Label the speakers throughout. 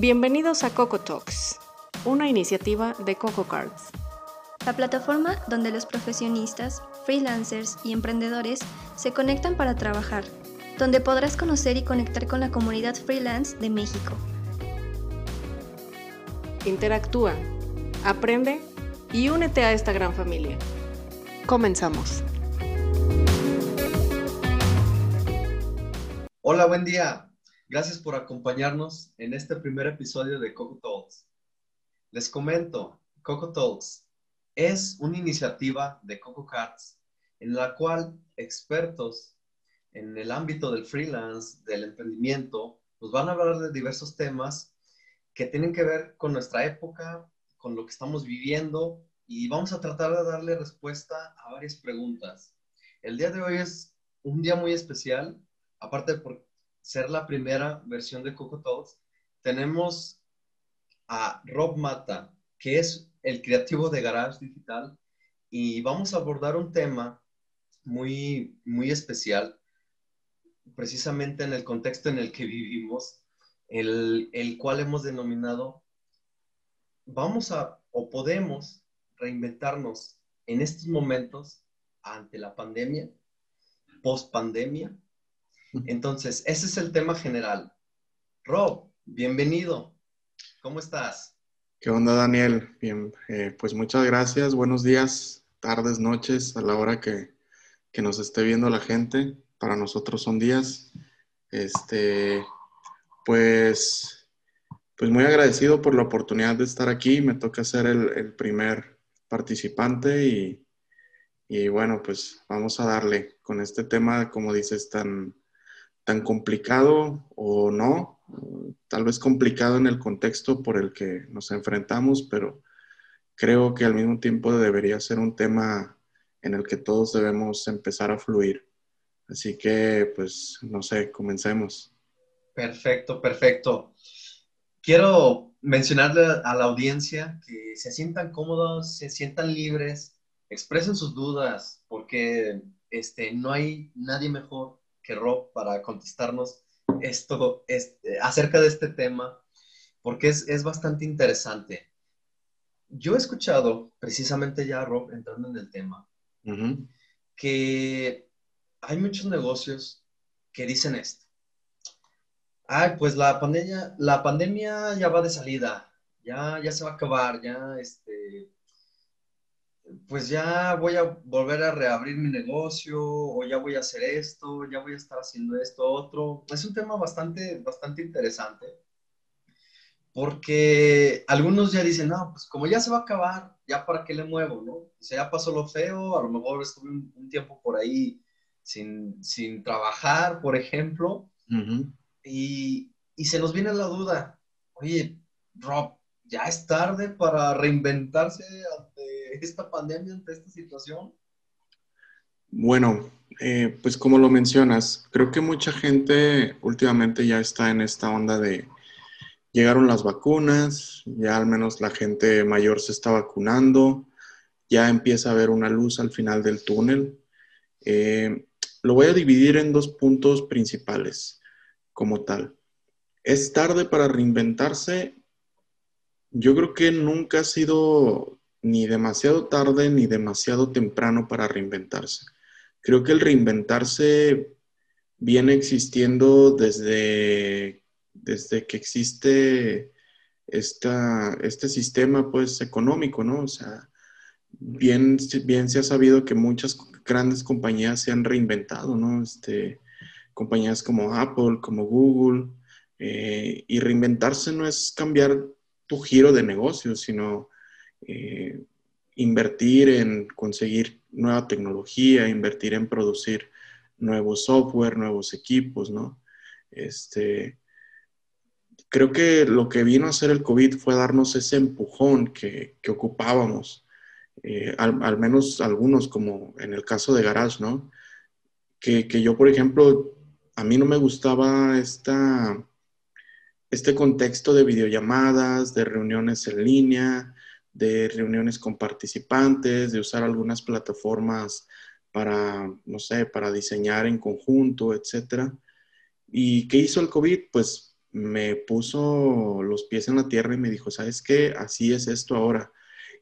Speaker 1: Bienvenidos a Coco Talks, una iniciativa de Coco Cards.
Speaker 2: La plataforma donde los profesionistas, freelancers y emprendedores se conectan para trabajar, donde podrás conocer y conectar con la comunidad freelance de México.
Speaker 1: Interactúa, aprende y únete a esta gran familia. Comenzamos.
Speaker 3: Hola, buen día. Gracias por acompañarnos en este primer episodio de Coco Talks. Les comento, Coco Talks es una iniciativa de Coco Cats en la cual expertos en el ámbito del freelance, del emprendimiento, nos van a hablar de diversos temas que tienen que ver con nuestra época, con lo que estamos viviendo y vamos a tratar de darle respuesta a varias preguntas. El día de hoy es un día muy especial, aparte por ser la primera versión de Coco Talks, tenemos a Rob Mata, que es el creativo de Garage Digital, y vamos a abordar un tema muy, muy especial, precisamente en el contexto en el que vivimos, el, el cual hemos denominado, vamos a o podemos reinventarnos en estos momentos ante la pandemia, post pandemia, entonces, ese es el tema general. Rob, bienvenido. ¿Cómo estás?
Speaker 4: ¿Qué onda, Daniel? Bien, eh, pues muchas gracias. Buenos días, tardes, noches, a la hora que, nos esté viendo la gente. Para nosotros son días. Este, pues, pues muy agradecido por la oportunidad de estar aquí. Me toca ser el, primer participante y, y bueno, pues vamos a darle con este tema, como dices, tan, tan complicado o no, tal vez complicado en el contexto por el que nos enfrentamos, pero creo que al mismo tiempo debería ser un tema en el que todos debemos empezar a fluir. Así que, pues, no sé, comencemos.
Speaker 3: Perfecto, perfecto. Quiero mencionarle a la audiencia que se sientan cómodos, se sientan libres, expresen sus dudas, porque este, no hay nadie mejor que Rob para contestarnos esto, este, acerca de este tema, porque es, bastante interesante. Yo he escuchado, precisamente ya Rob entrando en el tema, que hay muchos negocios que dicen esto. Ay, pues la pandemia, la pandemia ya va de salida, ya, ya se va a acabar, ya este, pues ya voy a volver a reabrir mi negocio o ya voy a hacer esto, ya voy a estar haciendo esto, otro. Es un tema bastante, bastante interesante porque algunos ya dicen, no, pues como ya se va a acabar, ya para qué le muevo, ¿no? O sea, ya pasó lo feo, a lo mejor estuve un, tiempo por ahí sin, trabajar, por ejemplo, y, y se nos viene la duda, oye, Rob, ya es tarde para reinventarse esta pandemia, ante esta situación?
Speaker 4: Bueno, eh, pues como lo mencionas, creo que mucha gente últimamente ya está en esta onda de llegaron las vacunas, ya al menos la gente mayor se está vacunando, ya empieza a haber una luz al final del túnel. Eh, lo voy a dividir en dos puntos principales como tal. ¿Es tarde para reinventarse? Yo creo que nunca ha sido ni demasiado tarde ni demasiado temprano para reinventarse. Creo que el reinventarse viene existiendo desde, desde que existe esta, este sistema pues económico, ¿no? O sea, bien, bien se ha sabido que muchas grandes compañías se han reinventado, ¿no? Este, compañías como Apple, como Google, eh, y reinventarse no es cambiar tu giro de negocio, sino eh, invertir en conseguir nueva tecnología, invertir en producir nuevo software, nuevos equipos, ¿no? Este, creo que lo que vino a hacer el COVID fue darnos ese empujón que, ocupábamos, eh, al, menos algunos, como en el caso de Garage, ¿no? Que, que, yo, por ejemplo, a mí no me gustaba esta, este contexto de videollamadas, de reuniones en línea, de reuniones con participantes, de usar algunas plataformas para, no sé, para diseñar en conjunto, etc. ¿Y qué hizo el COVID? Pues me puso los pies en la tierra y me dijo, ¿sabes qué? Así es esto ahora.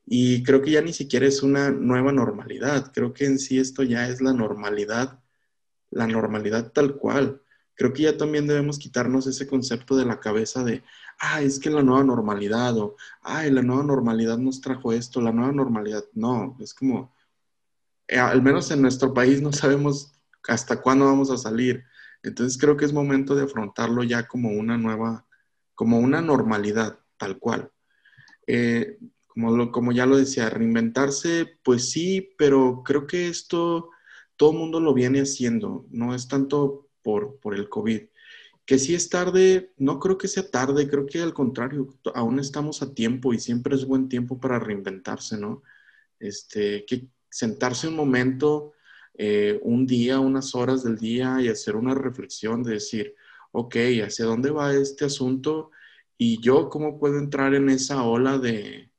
Speaker 4: Y creo que ya ni siquiera es una nueva normalidad, creo que en sí esto ya es la normalidad, la normalidad tal cual. Creo que ya también debemos quitarnos ese concepto de la cabeza de, ah, es que la nueva normalidad o, ay, la nueva normalidad nos trajo esto, la nueva normalidad. No, es como, eh, al menos en nuestro país no sabemos hasta cuándo vamos a salir. Entonces creo que es momento de afrontarlo ya como una nueva, como una normalidad, tal cual. Eh, como, como ya lo decía, reinventarse, pues sí, pero creo que esto todo el mundo lo viene haciendo, no es tanto por, por el COVID. Que si es tarde, no creo que sea tarde, creo que al contrario, aún estamos a tiempo y siempre es buen tiempo para reinventarse, ¿no? Este, que sentarse un momento, eh, un día, unas horas del día y hacer una reflexión de decir, ok, ¿hacia dónde va este asunto? Y yo, ¿cómo puedo entrar en esa ola de,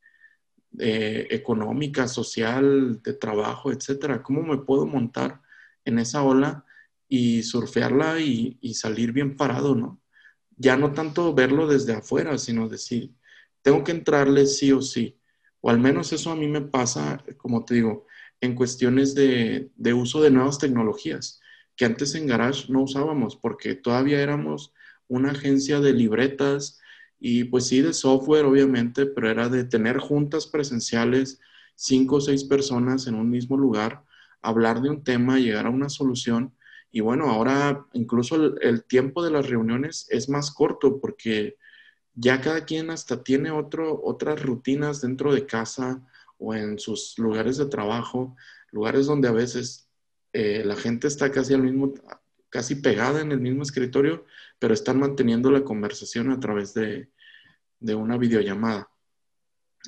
Speaker 4: económica, social, de trabajo, etcétera? ¿Cómo me puedo montar en esa ola y surfearla y, salir bien parado, ¿no? Ya no tanto verlo desde afuera, sino decir, tengo que entrarle sí o sí. O al menos eso a mí me pasa, como te digo, en cuestiones de, de, uso de nuevas tecnologías, que antes en Garage no usábamos porque todavía éramos una agencia de libretas y pues sí de software obviamente, pero era de tener juntas presenciales, cinco o seis personas en un mismo lugar, hablar de un tema, llegar a una solución. Y bueno, ahora incluso el, tiempo de las reuniones es más corto porque ya cada quien hasta tiene otro, otras rutinas dentro de casa, o en sus lugares de trabajo, lugares donde a veces eh, la gente está casi al mismo, casi pegada en el mismo escritorio, pero están manteniendo la conversación a través de, de una videollamada.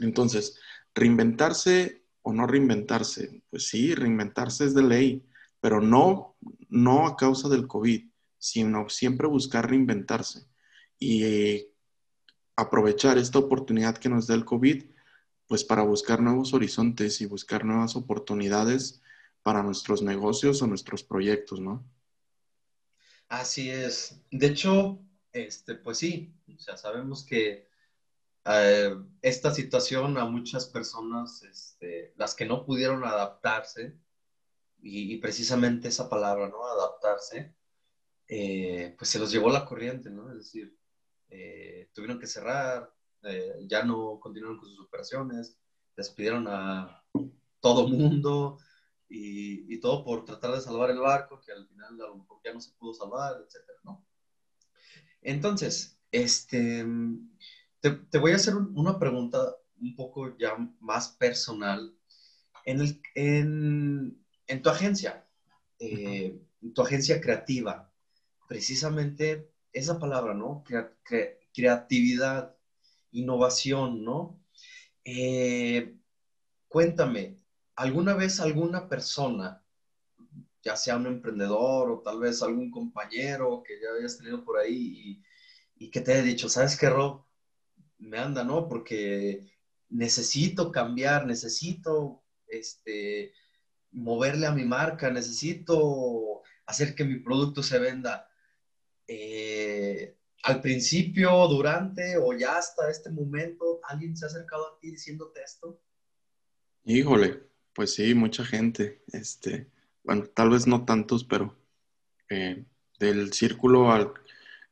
Speaker 4: Entonces, reinventarse o no reinventarse, pues sí, reinventarse es de ley, pero no, no a causa del COVID, sino siempre buscar reinventarse y aprovechar esta oportunidad que nos da el COVID pues para buscar nuevos horizontes y buscar nuevas oportunidades para nuestros negocios o nuestros proyectos, ¿no?
Speaker 3: Así es. De hecho, este, pues sí, o sea, sabemos que eh, esta situación a muchas personas, este, las que no pudieron adaptarse, y, precisamente esa palabra, ¿no? Adaptarse, eh, pues se los llevó la corriente, ¿no? Es decir, eh, tuvieron que cerrar, eh, ya no continuaron con sus operaciones, despidieron a todo mundo y, y, todo por tratar de salvar el barco, que al final ya no se pudo salvar, etcétera, ¿no? Entonces, este, te, te voy a hacer una pregunta un poco ya más personal. En, el, en tu agencia, eh, tu agencia creativa, precisamente esa palabra, ¿no? creatividad innovación, ¿no? Eh, cuéntame, ¿alguna vez alguna persona, ya sea un emprendedor o tal vez algún compañero que ya hayas tenido por ahí y, que te haya dicho, ¿sabes qué, Rob? Me anda, ¿no? Porque necesito cambiar, necesito este, moverle a mi marca, necesito hacer que mi producto se venda. Eh, al principio, durante o ya hasta este momento, alguien se ha acercado a ti diciéndote esto?
Speaker 4: Híjole, pues sí, mucha gente. Este, bueno, tal vez no tantos, pero eh, del círculo al,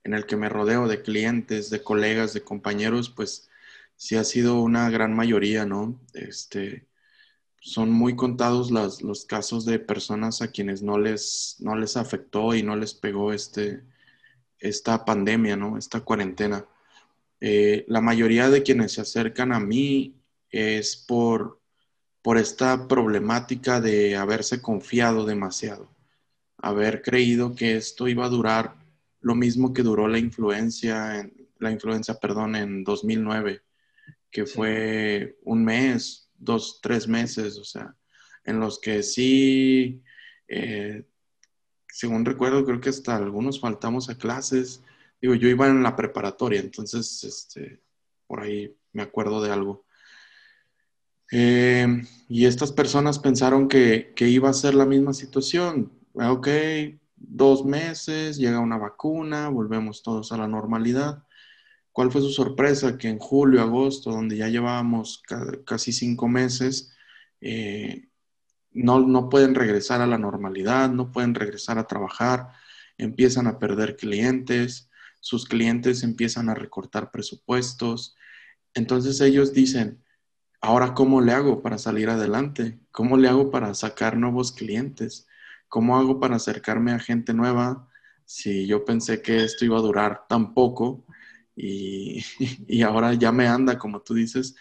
Speaker 4: en el que me rodeo de clientes, de colegas, de compañeros, pues sí ha sido una gran mayoría, ¿no? Este, son muy contados los casos de personas a quienes no les, no les afectó y no les pegó este, esta pandemia, ¿no? Esta cuarentena. Eh, la mayoría de quienes se acercan a mí es por, por esta problemática de haberse confiado demasiado, haber creído que esto iba a durar lo mismo que duró la influencia, la influencia, perdón, en 2009, que fue un mes, dos, tres meses, o sea, en los que sí eh, según recuerdo, creo que hasta algunos faltamos a clases. Digo, yo iba en la preparatoria, entonces, este, por ahí me acuerdo de algo. Eh, y estas personas pensaron que, iba a ser la misma situación. Ah, ok, dos meses, llega una vacuna, volvemos todos a la normalidad. ¿Cuál fue su sorpresa? Que en julio, agosto, donde ya llevábamos casi cinco meses, eh, no, no pueden regresar a la normalidad, no pueden regresar a trabajar, empiezan a perder clientes, sus clientes empiezan a recortar presupuestos. Entonces ellos dicen, ahora ¿cómo le hago para salir adelante? ¿Cómo le hago para sacar nuevos clientes? ¿Cómo hago para acercarme a gente nueva si yo pensé que esto iba a durar tan poco y, ahora ya me anda, como tú dices,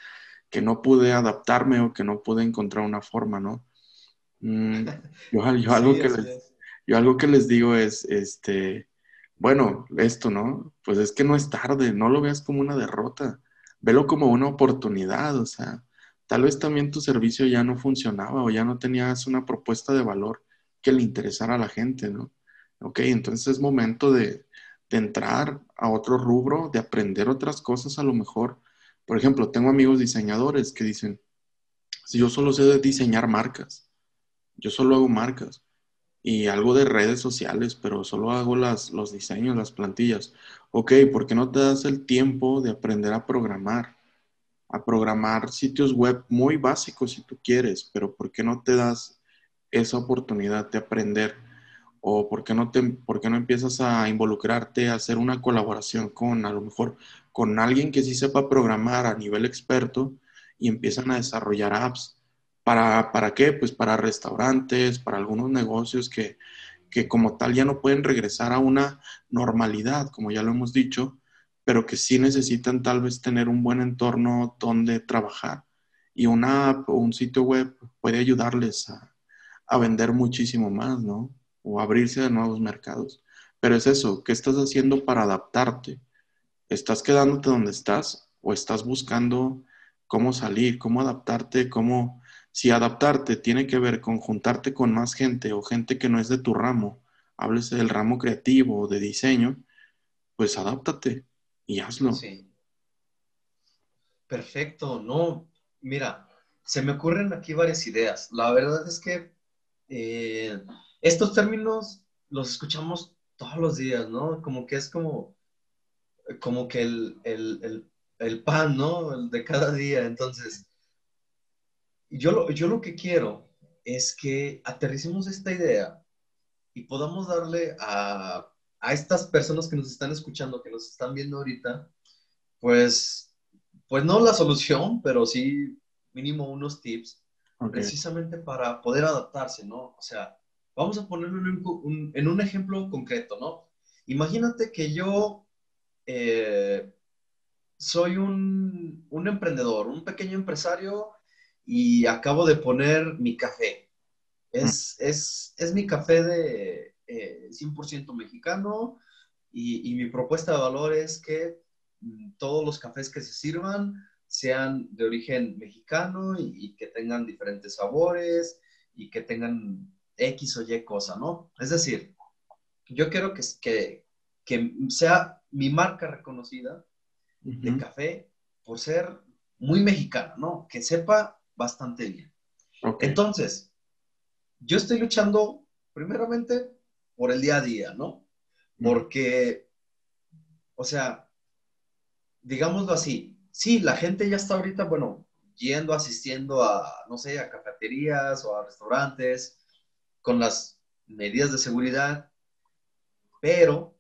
Speaker 4: que no pude adaptarme o que no pude encontrar una forma, ¿no? Mm, yo, algo que les, yo algo que les digo es, este, bueno, esto, ¿no? Pues es que no es tarde, no lo veas como una derrota, velo como una oportunidad, o sea, tal vez también tu servicio ya no funcionaba o ya no tenías una propuesta de valor que le interesara a la gente, ¿no? Ok, entonces es momento de, de entrar a otro rubro, de aprender otras cosas a lo mejor. Por ejemplo, tengo amigos diseñadores que dicen, si yo solo sé diseñar marcas, yo solo hago marcas y algo de redes sociales, pero solo hago las, los diseños, las plantillas. Ok, ¿por qué no te das el tiempo de aprender a programar? A programar sitios web muy básicos si tú quieres, pero ¿por qué no te das esa oportunidad de aprender? ¿O por qué no, te, por qué no empiezas a involucrarte, a hacer una colaboración con, a lo mejor, con alguien que sí sepa programar a nivel experto y empiezan a desarrollar apps? ¿Para, para qué? Pues para restaurantes, para algunos negocios que, que como tal ya no pueden regresar a una normalidad, como ya lo hemos dicho, pero que sí necesitan tal vez tener un buen entorno donde trabajar. Y una app o un sitio web puede ayudarles a, a vender muchísimo más, ¿no? O abrirse a nuevos mercados. Pero es eso, ¿qué estás haciendo para adaptarte? ¿Estás quedándote donde estás o estás buscando cómo salir, cómo adaptarte, cómo... Si adaptarte tiene que ver con juntarte con más gente o gente que no es de tu ramo, háblese del ramo creativo o de diseño, pues adáptate y hazlo. Sí.
Speaker 3: Perfecto, no, mira, se me ocurren aquí varias ideas. La verdad es que eh, estos términos los escuchamos todos los días, ¿no? Como que es como, como que el, el, el, pan, ¿no? El de cada día. Entonces, yo lo, yo lo que quiero es que aterricemos esta idea y podamos darle a, a estas personas que nos están escuchando, que nos están viendo ahorita, pues, pues no la solución, pero sí mínimo unos tips precisamente para poder adaptarse, ¿no? O sea, vamos a ponerlo en un, ejemplo concreto, ¿no? Imagínate que yo eh, soy un, emprendedor, un pequeño empresario y acabo de poner mi café. Es, es, mi café de 100% eh, mexicano y, y, mi propuesta de valor es que mm, todos los cafés que se sirvan sean de origen mexicano y, que tengan diferentes sabores y que tengan X o Y cosa, ¿no? Es decir, yo quiero que, que, que sea mi marca reconocida de café por ser muy mexicana, ¿no? Que sepa bastante bien. Entonces, yo estoy luchando primeramente por el día a día, ¿no? Porque, o sea, digámoslo así, sí, la gente ya está ahorita, bueno, yendo, asistiendo a, no sé, a cafeterías o a restaurantes con las medidas de seguridad, pero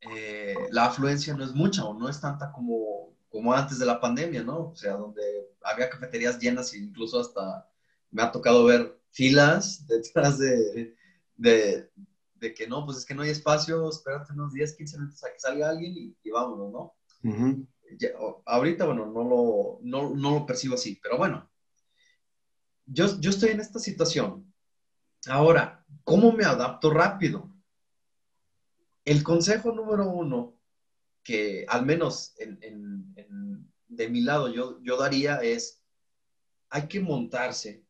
Speaker 3: eh, la afluencia no es mucha o no es tanta como, como antes de la pandemia, ¿no? O sea, donde había cafeterías llenas e incluso hasta me ha tocado ver filas detrás de, de, que no, pues es que no hay espacio, espérate unos 10, 15 minutos a que salga alguien y, y vámonos, ¿no? ahorita, bueno, no lo, no, lo percibo así, pero bueno, yo, yo estoy en esta situación. Ahora, ¿cómo me adapto rápido? El consejo número uno que al menos de mi lado yo, yo daría es, hay que montarse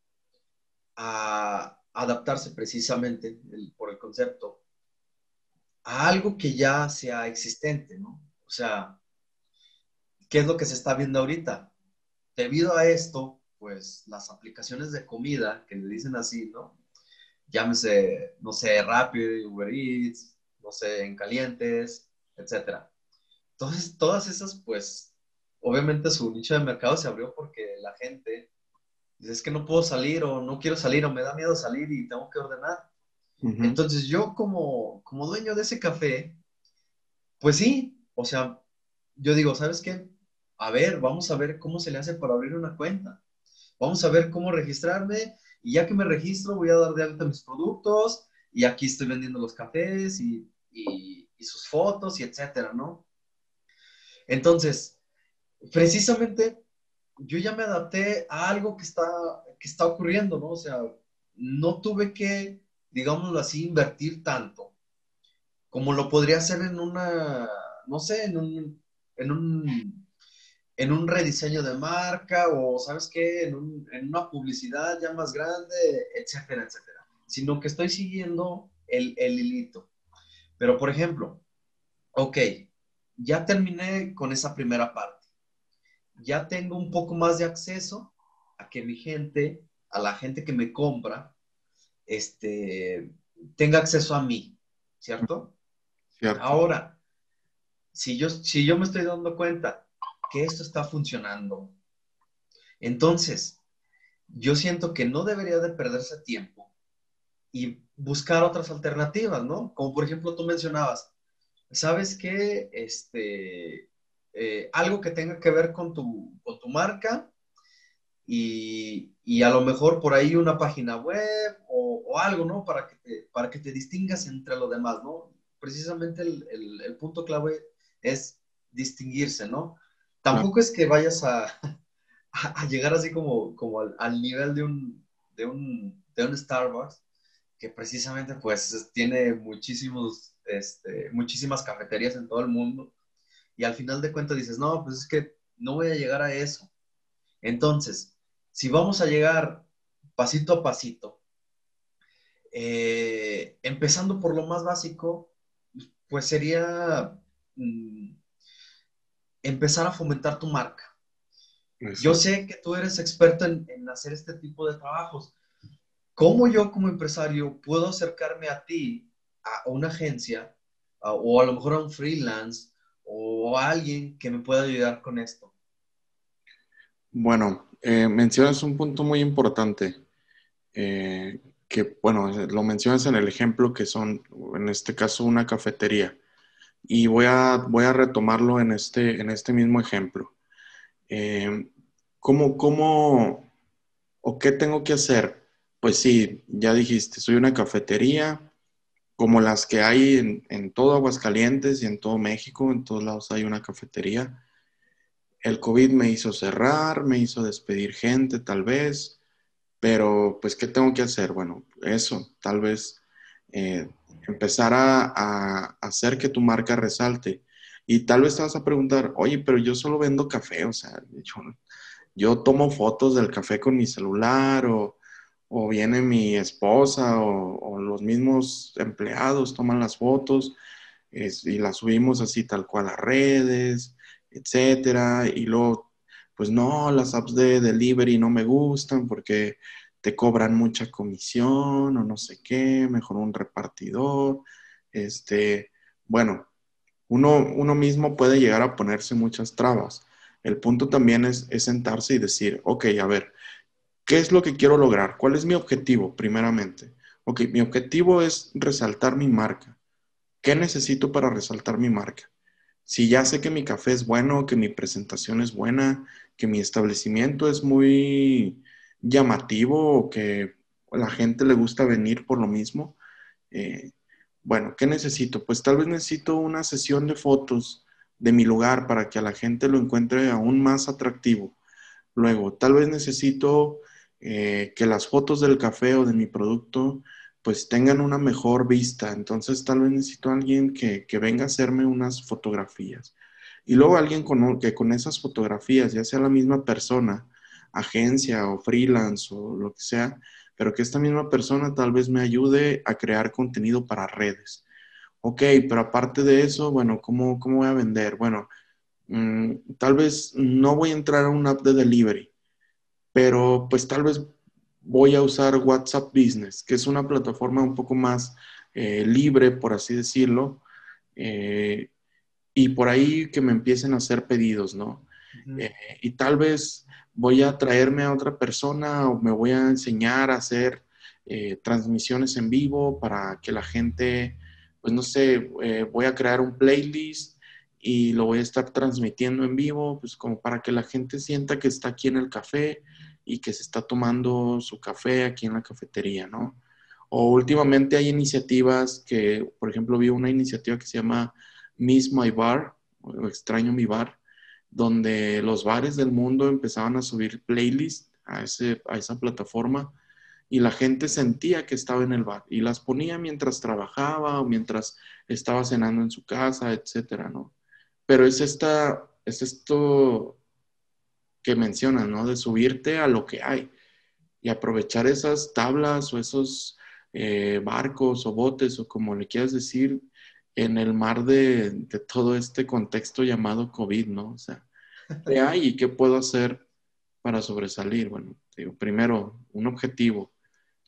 Speaker 3: a adaptarse precisamente por el concepto a algo que ya sea existente, ¿no? O sea, ¿qué es lo que se está viendo ahorita? Debido a esto, pues las aplicaciones de comida, que le dicen así, ¿no? Llámese, no sé, Rapid, Uber Eats, no sé, en calientes, etc. Entonces, todas esas, pues, obviamente su nicho de mercado se abrió porque la gente dice, es que no puedo salir o no quiero salir o me da miedo salir y tengo que ordenar. Entonces yo como, como dueño de ese café, pues sí, o sea, yo digo, ¿sabes qué? A ver, vamos a ver cómo se le hace para abrir una cuenta. Vamos a ver cómo registrarme y ya que me registro voy a dar de alta mis productos y aquí estoy vendiendo los cafés y, y, sus fotos y etcétera, ¿no? Entonces, precisamente yo ya me adapté a algo que está, que está ocurriendo, ¿no? O sea, no tuve que, digámoslo así, invertir tanto como lo podría hacer en una, no sé, en un, en un, en un rediseño de marca o, ¿sabes qué? En, un, en una publicidad ya más grande, etcétera, etcétera. Sino que estoy siguiendo el, el hilito. Pero, por ejemplo, ok, ya terminé con esa primera parte. Ya tengo un poco más de acceso a que mi gente, a la gente que me compra, este, tenga acceso a mí, ¿cierto? Ahora, si yo, si yo me estoy dando cuenta que esto está funcionando, entonces yo siento que no debería de perderse tiempo y buscar otras alternativas, ¿no? Como por ejemplo tú mencionabas, ¿sabes qué? Este, eh, algo que tenga que ver con tu, con tu marca y, y, a lo mejor por ahí una página web o, algo, ¿no? Para que, te, para que te distingas entre los demás, ¿no? precisamente el, el, punto clave es distinguirse, ¿no? Tampoco es que vayas a, llegar así como, como al, al, nivel de un, de, un, de un Starbucks, que precisamente pues tiene muchísimos, este, muchísimas cafeterías en todo el mundo, y al final de cuentas dices, no, pues es que no voy a llegar a eso. Entonces, si vamos a llegar pasito a pasito, eh, empezando por lo más básico, pues sería mm, empezar a fomentar tu marca. Yo sé que tú eres experto en, hacer este tipo de trabajos. ¿Cómo yo como empresario puedo acercarme a ti, a una agencia, o a lo mejor a un freelance, o a alguien que me pueda ayudar con esto?
Speaker 4: Bueno, eh, mencionas un punto muy importante. Eh, que, bueno, lo mencionas en el ejemplo que son, en este caso, una cafetería. Y voy a, voy a retomarlo en este, en este mismo ejemplo. Eh, ¿cómo, ¿Cómo o qué tengo que hacer? Pues sí, ya dijiste, soy una cafetería como las que hay en, en todo Aguascalientes y en todo México, en todos lados hay una cafetería. El COVID me hizo cerrar, me hizo despedir gente tal vez, pero, pues, ¿qué tengo que hacer? Bueno, eso, tal vez eh, empezar a, hacer que tu marca resalte. Y tal vez te vas a preguntar, oye, pero yo solo vendo café, o sea, yo, tomo fotos del café con mi celular o, viene mi esposa o, los mismos empleados toman las fotos y las subimos así tal cual a redes, etcétera. Y luego pues no, las apps de delivery no me gustan porque te cobran mucha comisión o no sé qué, mejor un repartidor. Este, bueno, uno, uno mismo puede llegar a ponerse muchas trabas. El punto también es, es sentarse y decir, ok, a ver, ¿qué es lo que quiero lograr? ¿Cuál es mi objetivo primeramente? Ok, mi objetivo es resaltar mi marca. ¿Qué necesito para resaltar mi marca? Si ya sé que mi café es bueno, que mi presentación es buena, que mi establecimiento es muy llamativo o que a la gente le gusta venir por lo mismo. Eh, bueno, ¿qué necesito? Pues tal vez necesito una sesión de fotos de mi lugar para que a la gente lo encuentre aún más atractivo. Luego, tal vez necesito eh, que las fotos del café o de mi producto pues tengan una mejor vista. Entonces tal vez necesito a alguien que, que venga a hacerme unas fotografías. Y luego alguien con, que con esas fotografías, ya sea la misma persona, agencia o freelance o lo que sea, pero que esta misma persona tal vez me ayude a crear contenido para redes. Ok, pero aparte de eso, bueno, ¿cómo, cómo voy a vender? Bueno, mm, tal vez no voy a entrar a una app de delivery, pero pues tal vez voy a usar WhatsApp Business, que es una plataforma un poco más eh, libre, por así decirlo, eh, y por ahí que me empiecen a hacer pedidos, ¿no? Eh, y tal vez voy a traerme a otra persona o me voy a enseñar a hacer transmisiones en vivo para que la gente, pues no sé, voy a crear un playlist y lo voy a estar transmitiendo en vivo, pues como para que la gente sienta que está aquí en el café y que se está tomando su café aquí en la cafetería, ¿no? O últimamente hay iniciativas que, por ejemplo, vi una iniciativa que se llama Miss My Bar, o Extraño Mi Bar, donde los bares del mundo empezaban a subir playlists a, ese, a esa plataforma y la gente sentía que estaba en el bar y las ponía mientras trabajaba o mientras estaba cenando en su casa, etcétera, ¿no? Pero es esta, es esto que mencionas, ¿no? De subirte a lo que hay y aprovechar esas tablas o esos eh, barcos o botes o como le quieras decir en el mar de, todo este contexto llamado COVID, ¿no? O sea, ¿qué hay y qué puedo hacer para sobresalir? Bueno, digo, primero, un objetivo,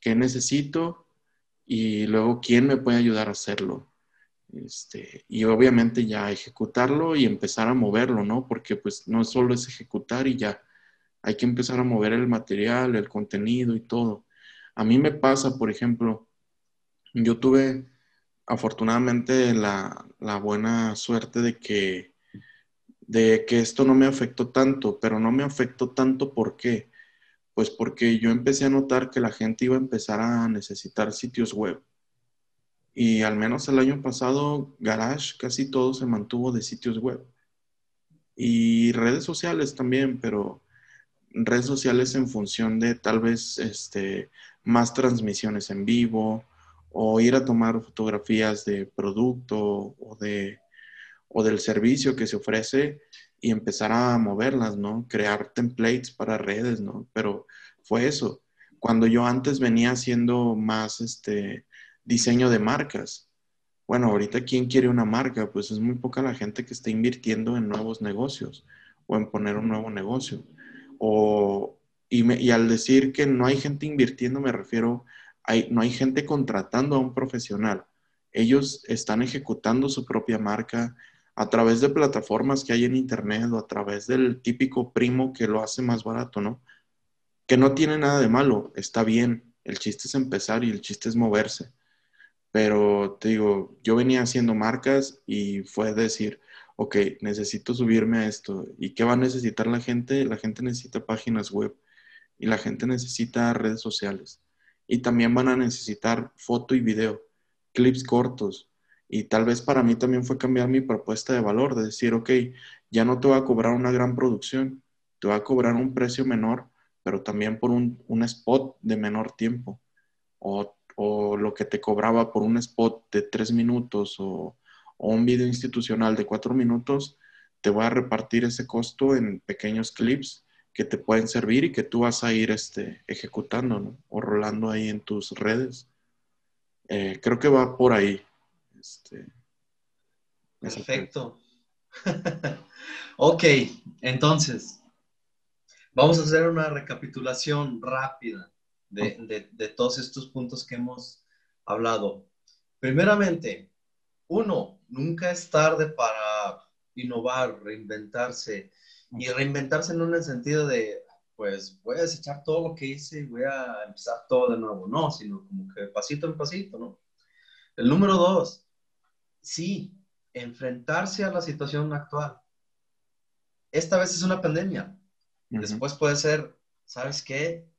Speaker 4: ¿qué necesito? Y luego, ¿quién me puede ayudar a hacerlo? Este, y obviamente ya ejecutarlo y empezar a moverlo, ¿no? Porque pues no solo es ejecutar y ya, hay que empezar a mover el material, el contenido y todo. A mí me pasa, por ejemplo, yo tuve afortunadamente la, la buena suerte de que, de que esto no me afectó tanto, pero no me afectó tanto ¿por qué? Pues porque yo empecé a notar que la gente iba a empezar a necesitar sitios web y al menos el año pasado, Garage casi todo se mantuvo de sitios web. Y redes sociales también, pero redes sociales en función de tal vez este, más transmisiones en vivo o ir a tomar fotografías de producto o, de, o del servicio que se ofrece y empezar a moverlas, ¿no? Crear templates para redes, ¿no? Pero fue eso. Cuando yo antes venía haciendo más, este, diseño de marcas. Bueno, ahorita ¿quién quiere una marca? Pues es muy poca la gente que está invirtiendo en nuevos negocios o en poner un nuevo negocio. O, y, al decir que no hay gente invirtiendo, me refiero, hay, no hay gente contratando a un profesional. Ellos están ejecutando su propia marca a través de plataformas que hay en Internet o a través del típico primo que lo hace más barato, ¿no? Que no tiene nada de malo, está bien. El chiste es empezar y el chiste es moverse. Pero te digo, yo venía haciendo marcas y fue decir, ok, necesito subirme a esto. ¿Y qué va a necesitar la gente? La gente necesita páginas web y la gente necesita redes sociales. Y también van a necesitar foto y video, clips cortos. Y tal vez para mí también fue cambiar mi propuesta de valor, de decir, ok, ya no te voy a cobrar una gran producción, te voy a cobrar un precio menor, pero también por un, un spot de menor tiempo. O o lo que te cobraba por un spot de tres minutos o, un video institucional de cuatro minutos, te voy a repartir ese costo en pequeños clips que te pueden servir y que tú vas a ir este, ejecutando o rolando ahí en tus redes. Eh, creo que va por ahí. Este,
Speaker 3: Perfecto. ok, entonces, vamos a hacer una recapitulación rápida de, todos estos puntos que hemos hablado. Primeramente, uno, nunca es tarde para innovar, reinventarse. Y reinventarse no en el sentido de, pues voy a desechar todo lo que hice y voy a empezar todo de nuevo. No, sino como que pasito en pasito, ¿no? El número dos, sí, enfrentarse a la situación actual. Esta vez es una pandemia. Después puede ser, ¿sabes qué?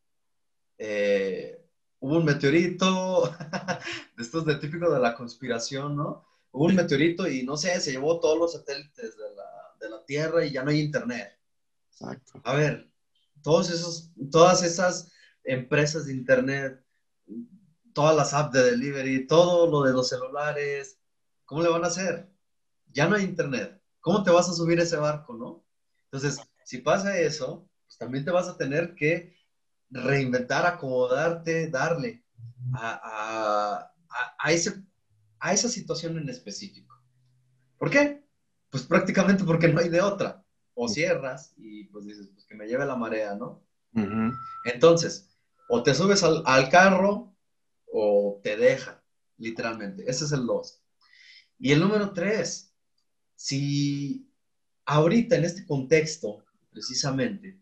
Speaker 3: Eh, hubo un meteorito, de estos de típico de la conspiración, ¿no? Hubo un meteorito y no sé, se llevó todos los satélites de la, de la Tierra y ya no hay internet. Exacto. A ver, todos esos, todas esas empresas de internet, todas las apps de delivery, todo lo de los celulares, ¿cómo le van a hacer? Ya no hay internet. ¿Cómo te vas a subir ese barco, no? Entonces, si pasa eso, pues también te vas a tener que reinventar, acomodarte, darle a, ese, a esa situación en específico. ¿Por qué? Pues prácticamente porque no hay de otra. O cierras y pues dices, pues que me lleve la marea, ¿no? Entonces, O te subes al, al carro o te deja, literalmente. Ese es el dos. Y el número tres, si ahorita en este contexto, precisamente,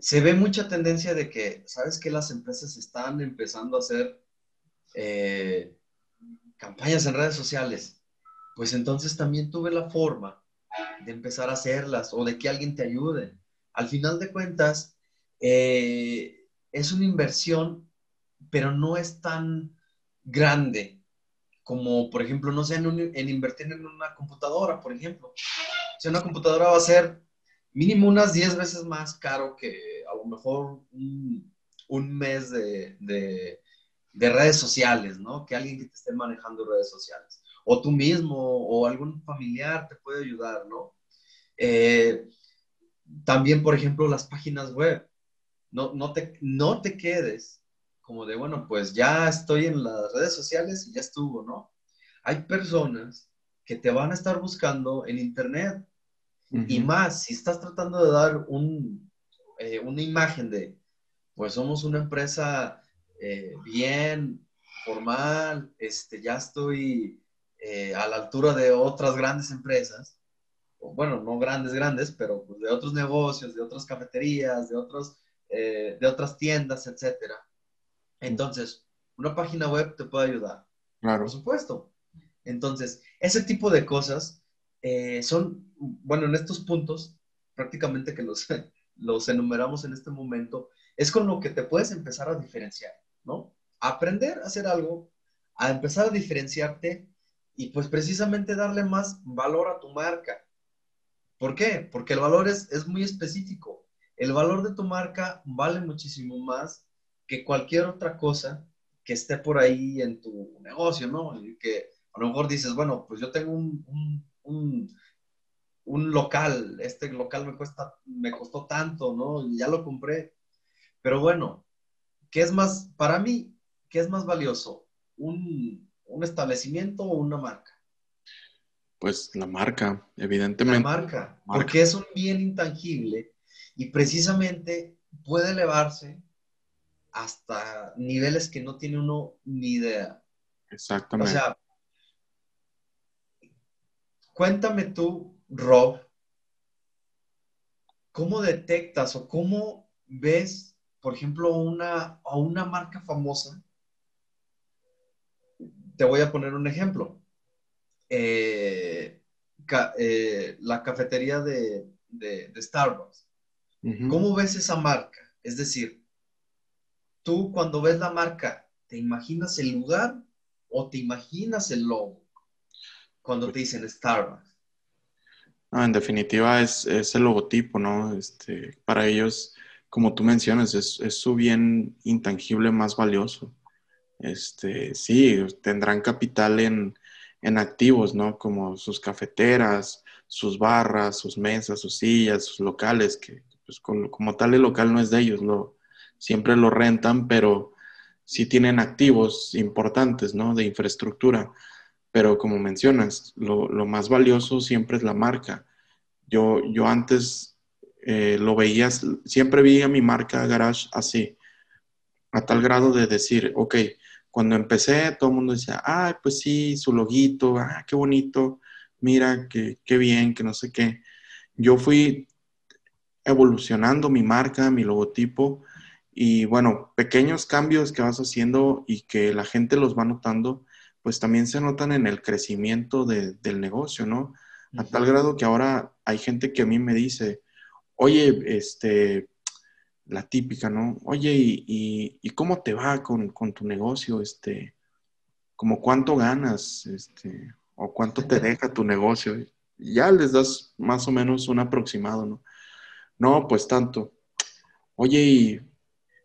Speaker 3: se ve mucha tendencia de que, ¿sabes que Las empresas están empezando a hacer eh, campañas en redes sociales. Pues entonces también tuve la forma de empezar a hacerlas o de que alguien te ayude. Al final de cuentas, eh, es una inversión, pero no es tan grande como, por ejemplo, no sé, en, invertir en una computadora, por ejemplo. Si una computadora va a ser mínimo unas 10 veces más caro que a lo mejor un, mes de, de, redes sociales, ¿no? Que alguien que te esté manejando redes sociales. O tú mismo o algún familiar te puede ayudar, ¿no? Eh, también, por ejemplo, las páginas web. No, no, te, no te quedes como de, bueno, pues ya estoy en las redes sociales y ya estuvo, ¿no? Hay personas que te van a estar buscando en Internet. Y más, si estás tratando de dar un, eh, una imagen de, pues somos una empresa eh, bien, formal, este, ya estoy eh, a la altura de otras grandes empresas, bueno, no grandes, grandes, pero pues, de otros negocios, de otras cafeterías, de, otros, de otras tiendas, etcétera. Entonces, una página web te puede ayudar.
Speaker 4: Claro.
Speaker 3: Por supuesto. Entonces, ese tipo de cosas son, bueno, en estos puntos, prácticamente que los, los enumeramos en este momento, es con lo que te puedes empezar a diferenciar, ¿no? aprender a hacer algo, a empezar a diferenciarte y pues precisamente darle más valor a tu marca. ¿Por qué? Porque el valor es, es muy específico. El valor de tu marca vale muchísimo más que cualquier otra cosa que esté por ahí en tu negocio, ¿no? Y que a lo mejor dices, bueno, pues yo tengo un, un un local, este local me cuesta, me costó tanto, ¿no? Y ya lo compré. Pero bueno, ¿qué es más, para mí, qué es más valioso? ¿Un, establecimiento o una marca?
Speaker 4: Pues la marca, evidentemente.
Speaker 3: La marca, porque es un bien intangible y precisamente puede elevarse hasta niveles que no tiene uno ni idea.
Speaker 4: Exactamente. O sea,
Speaker 3: cuéntame tú Rob, ¿cómo detectas o cómo ves, por ejemplo, una, a una marca famosa? Te voy a poner un ejemplo. Eh, eh, la cafetería de, Starbucks. ¿Cómo ves esa marca? Es decir, tú cuando ves la marca, ¿te imaginas el lugar o te imaginas el logo? Cuando te dicen Starbucks
Speaker 4: en definitiva es, el logotipo, ¿no? Este, para ellos, como tú mencionas, es, su bien intangible más valioso. Este, sí, tendrán capital en, activos, ¿no? Como sus cafeteras, sus barras, sus mesas, sus sillas, sus locales, que pues, como, tal el local no es de ellos, lo, siempre lo rentan, pero sí tienen activos importantes, ¿no? De infraestructura pero como mencionas, lo, más valioso siempre es la marca. Yo, yo antes eh, lo veía, siempre veía mi marca Garage así, a tal grado de decir, ok, cuando empecé todo el mundo decía, ah, pues sí, su loguito, ah, qué bonito, mira, qué, qué bien, que no sé qué. Yo fui evolucionando mi marca, mi logotipo, y bueno, pequeños cambios que vas haciendo y que la gente los va notando, pues también se notan en el crecimiento del negocio, ¿no? A tal grado que ahora hay gente que a mí me dice, oye, este, la típica, ¿no? Oye, ¿y, cómo te va con, tu negocio? Este, como cuánto ganas, este, o cuánto te deja tu negocio. Ya les das más o menos un aproximado, ¿no? No, pues tanto. Oye, y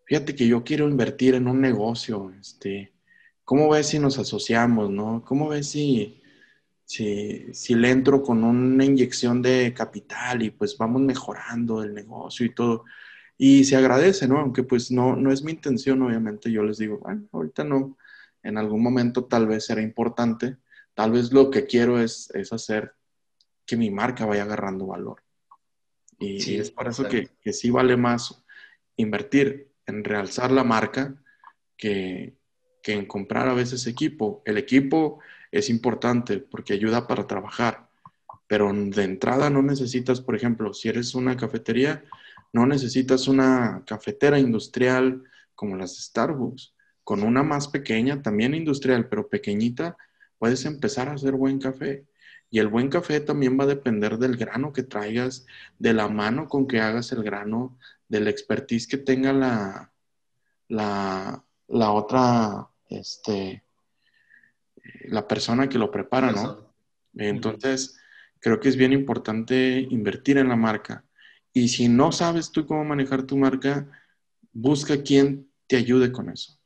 Speaker 4: fíjate que yo quiero invertir en un negocio, este, ¿cómo ves si nos asociamos, no? ¿Cómo ves si, si, le entro con una inyección de capital y pues vamos mejorando el negocio y todo? Y se agradece, ¿no? Aunque pues no, no es mi intención, obviamente, yo les digo, bueno, ahorita no, en algún momento tal vez será importante, tal vez lo que quiero es, hacer que mi marca vaya agarrando valor. Y, es por eso que, que sí vale más invertir en realzar la marca que, que en comprar a veces equipo. El equipo es importante porque ayuda para trabajar, pero de entrada no necesitas, por ejemplo, si eres una cafetería, no necesitas una cafetera industrial como las de Starbucks. Con una más pequeña, también industrial, pero pequeñita, puedes empezar a hacer buen café. Y el buen café también va a depender del grano que traigas, de la mano con que hagas el grano, del expertise que tenga la, la, la otra, este, la persona que lo prepara, ¿no? Entonces, creo que es bien importante invertir en la marca. Y si no sabes tú cómo manejar tu marca, busca quien te ayude con eso.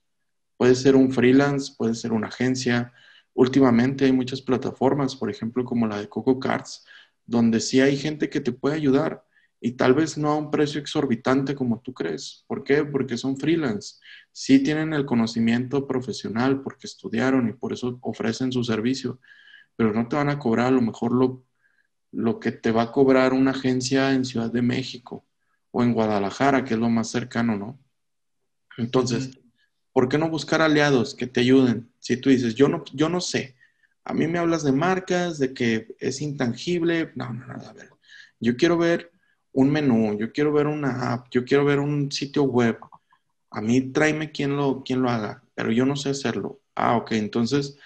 Speaker 4: Puede ser un freelance, puede ser una agencia. Últimamente hay muchas plataformas, por ejemplo, como la de Coco Cards, donde sí hay gente que te puede ayudar y tal vez no a un precio exorbitante como tú crees. ¿Por qué? Porque son freelance. Sí tienen el conocimiento profesional porque estudiaron y por eso ofrecen su servicio, pero no te van a cobrar a lo mejor lo, lo que te va a cobrar una agencia en Ciudad de México o en Guadalajara, que es lo más cercano, ¿no? Entonces, ¿por qué no buscar aliados que te ayuden? Si tú dices, yo no, yo no sé, a mí me hablas de marcas, de que es intangible, no, no, no, a ver, yo quiero ver un menú, yo quiero ver una app, yo quiero ver un sitio web. A mí tráeme quien lo, quien lo haga, pero yo no sé hacerlo. Ah, ok, entonces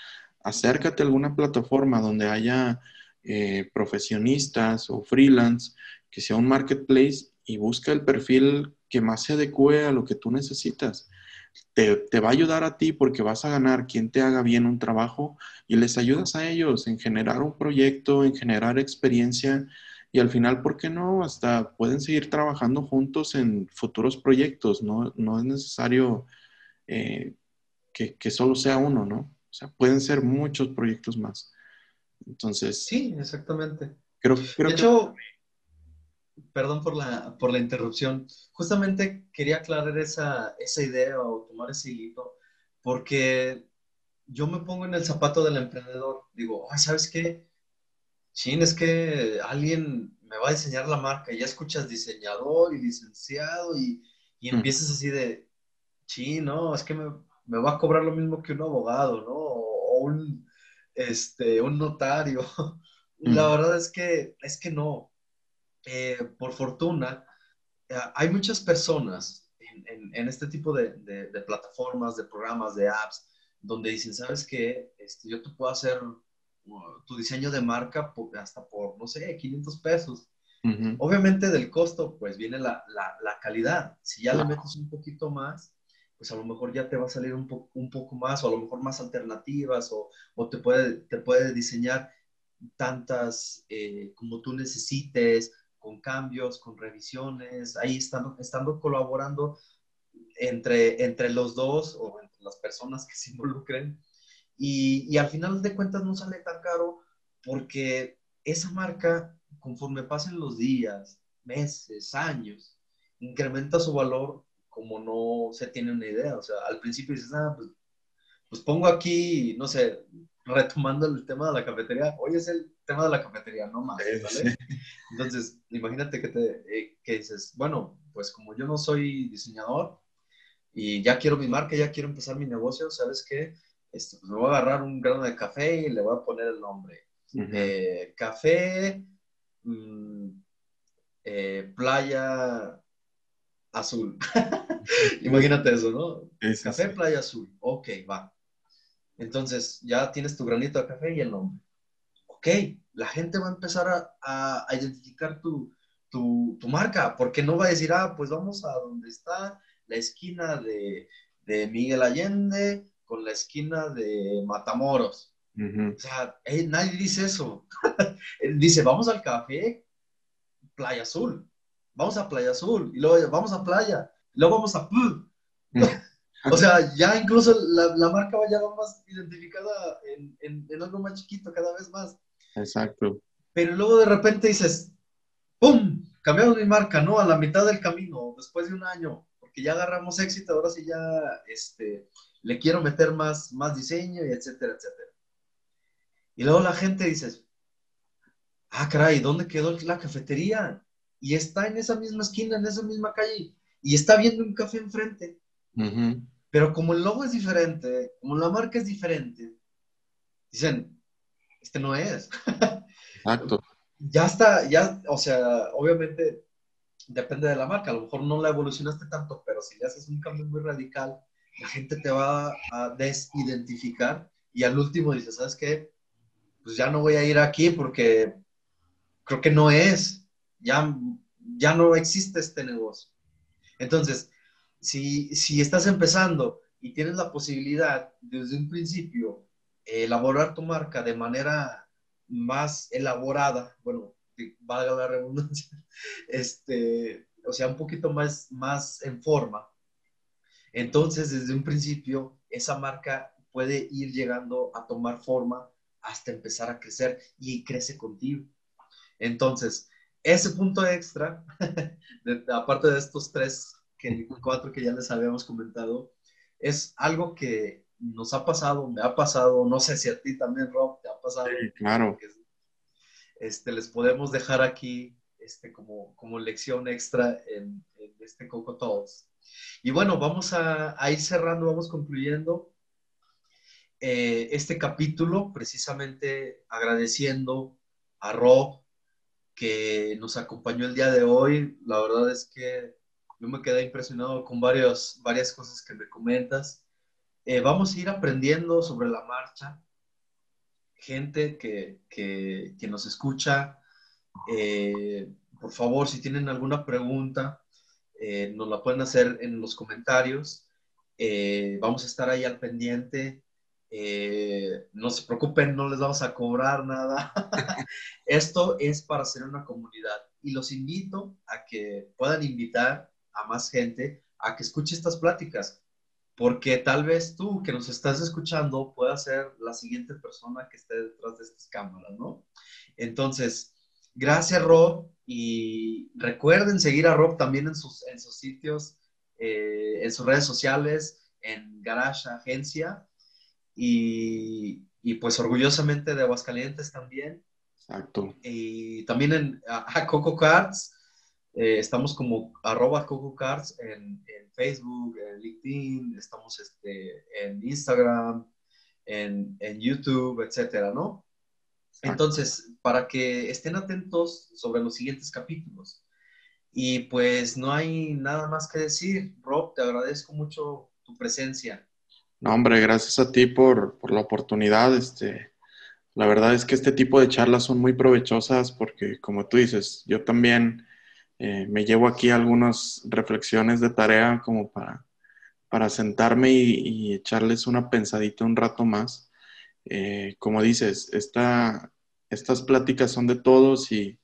Speaker 4: acércate a alguna plataforma donde haya eh, profesionistas o freelance, que sea un marketplace y busca el perfil que más se adecue a lo que tú necesitas. Te, te, va a ayudar a ti porque vas a ganar quien te haga bien un trabajo y les ayudas a ellos en generar un proyecto, en generar experiencia y al final, ¿por qué no? Hasta pueden seguir trabajando juntos en futuros proyectos, no, no es necesario eh, que, que, solo sea uno, ¿no? O sea, pueden ser muchos proyectos más. Entonces.
Speaker 3: Sí, exactamente.
Speaker 4: Creo, creo
Speaker 3: de hecho, perdón por la, por la interrupción, justamente quería aclarar esa, esa idea o tomar ese hito, porque yo me pongo en el zapato del emprendedor. Digo, ay, ¿sabes qué? Chin, es que alguien me va a diseñar la marca, y ya escuchas diseñador y licenciado y, y empiezas así de, chin, no, es que me, me, va a cobrar lo mismo que un abogado, ¿no? O, un, este, un notario. Mm. La verdad es que, es que no. Eh, por fortuna, eh, hay muchas personas en, en, en este tipo de, de, de, plataformas, de programas, de apps, donde dicen, ¿sabes qué? Este, yo te puedo hacer tu diseño de marca hasta por, no sé, 500 pesos. Obviamente del costo, pues viene la, la, la calidad. Si ya le metes un poquito más, pues a lo mejor ya te va a salir un, po un poco más, o a lo mejor más alternativas, o, o te, puede, te puede diseñar tantas eh, como tú necesites, con cambios, con revisiones, ahí estando, estando colaborando entre, entre los dos o entre las personas que se involucren, y, al final de cuentas no sale tan caro porque esa marca, conforme pasen los días, meses, años, incrementa su valor como no se tiene una idea. O sea, al principio dices, ah, pues, pues pongo aquí, no sé, retomando el tema de la cafetería, hoy es el tema de la cafetería, no más, ¿vale? Entonces, imagínate que, te, eh, que dices, bueno, pues como yo no soy diseñador y ya quiero mi marca, ya quiero empezar mi negocio, ¿sabes qué? este, pues me voy a agarrar un grano de café y le voy a poner el nombre. eh, café, mmm, eh, playa azul. Imagínate eso, ¿no? Sí, café, sí. playa azul. Ok, va. Entonces ya tienes tu granito de café y el nombre. Ok, la gente va a empezar a, a identificar tu, tu, tu, marca, porque no va a decir, ah, pues vamos a donde está la esquina de, de Miguel Allende con la esquina de Matamoros. Uh -huh. O sea, hey, nadie dice eso. Dice, vamos al café, Playa Azul. Vamos a Playa Azul. Y luego vamos a Playa. Y luego vamos a... o sea, ya incluso la, la marca ya va más identificada en, en, en, algo más chiquito cada vez más.
Speaker 4: Exacto.
Speaker 3: Pero luego de repente dices, ¡pum! Cambiamos mi marca, ¿no? A la mitad del camino, después de un año, porque ya agarramos éxito, ahora sí ya, este, le quiero meter más, más diseño y etcétera, etcétera. Y luego la gente dice, ah, caray, ¿dónde quedó la cafetería? Y está en esa misma esquina, en esa misma calle. y está viendo un café enfrente. Pero como el logo es diferente, como la marca es diferente, dicen, este no es.
Speaker 4: Exacto.
Speaker 3: ya está, ya, o sea, obviamente depende de la marca, a lo mejor no la evolucionaste tanto, pero si le haces un cambio muy radical, la gente te va a desidentificar y al último dices, ¿sabes qué? Pues ya no voy a ir aquí porque creo que no es, ya, ya no existe este negocio. Entonces, si, si estás empezando y tienes la posibilidad desde un principio elaborar tu marca de manera más elaborada, bueno, valga la redundancia, este, o sea, un poquito más, más en forma, entonces desde un principio esa marca puede ir llegando a tomar forma hasta empezar a crecer y crece contigo. Entonces, ese punto extra, aparte de estos tres, que, cuatro que ya les habíamos comentado, es algo que nos ha pasado, me ha pasado, no sé si a ti también, Rob, te ha pasado.
Speaker 4: Sí, claro.
Speaker 3: Este, les podemos dejar aquí este, como, como lección extra en, este Coco Talks. Y bueno, vamos a, ir cerrando, vamos concluyendo eh, este capítulo, precisamente agradeciendo a Rob que nos acompañó el día de hoy. La verdad es que yo me quedé impresionado con varias cosas que me comentas. Eh, vamos a ir aprendiendo sobre la marcha. Gente que, que, nos escucha, eh, por favor, si tienen alguna pregunta, eh, nos la pueden hacer en los comentarios. vamos a estar ahí al pendiente. No se preocupen, no les vamos a cobrar nada. Esto es para hacer una comunidad y los invito a que puedan invitar a más gente a que escuche estas pláticas porque tal vez tú que nos estás escuchando pueda ser la siguiente persona que esté detrás de estas cámaras, ¿no? Entonces, gracias Rob y recuerden seguir a Rob también en sus, en sus sitios, eh, en sus redes sociales, en Garage Agencia y, y, pues orgullosamente de Aguascalientes también.
Speaker 4: Exacto.
Speaker 3: Y también en a, Coco Cards, eh, estamos como arroba Coco Cards en, en Facebook, en LinkedIn, estamos este, en Instagram, en, YouTube, etcétera, ¿no? Entonces, para que estén atentos sobre los siguientes capítulos. Y pues no hay nada más que decir. Rob, te agradezco mucho tu presencia.
Speaker 4: No, hombre, gracias a ti por, por la oportunidad. Este, la verdad es que este tipo de charlas son muy provechosas porque, como tú dices, yo también eh, me llevo aquí algunas reflexiones de tarea como para, para sentarme y, echarles una pensadita un rato más. Eh, como dices, esta, estas pláticas son de todos y,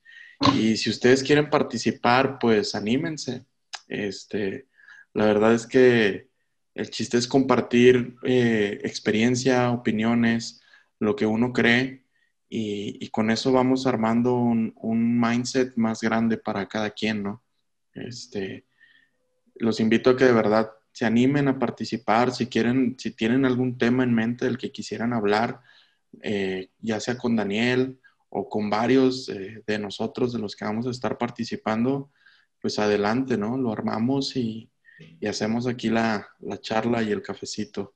Speaker 4: y, si ustedes quieren participar, pues anímense. Este, la verdad es que el chiste es compartir eh, experiencia, opiniones, lo que uno cree y, con eso vamos armando un, mindset más grande para cada quien, ¿no? Este, los invito a que de verdad se animen a participar, si quieren, si tienen algún tema en mente del que quisieran hablar, eh, ya sea con Daniel o con varios eh, de nosotros, de los que vamos a estar participando, pues adelante, ¿no? Lo armamos y, hacemos aquí la, la charla y el cafecito.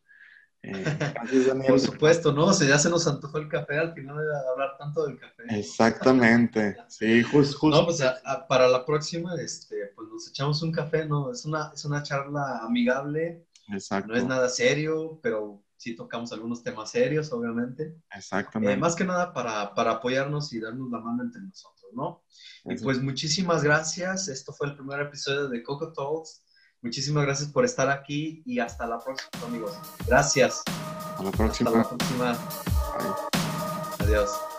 Speaker 3: Eh, Por supuesto, ¿no? O sea, ya se nos antojó el café al final de hablar tanto del café.
Speaker 4: Exactamente, sí, justo.
Speaker 3: No, pues para la próxima, este, pues nos echamos un café, ¿no? Es una, es una charla amigable.
Speaker 4: Exacto.
Speaker 3: No es nada serio, pero sí tocamos algunos temas serios, obviamente.
Speaker 4: Exactamente.
Speaker 3: Eh, más que nada para, para, apoyarnos y darnos la mano entre nosotros, ¿no? Y pues muchísimas gracias. Esto fue el primer episodio de Coco Talks. Muchísimas gracias por estar aquí y hasta la próxima, amigos. Gracias.
Speaker 4: Hasta la próxima.
Speaker 3: Hasta la próxima. Adiós.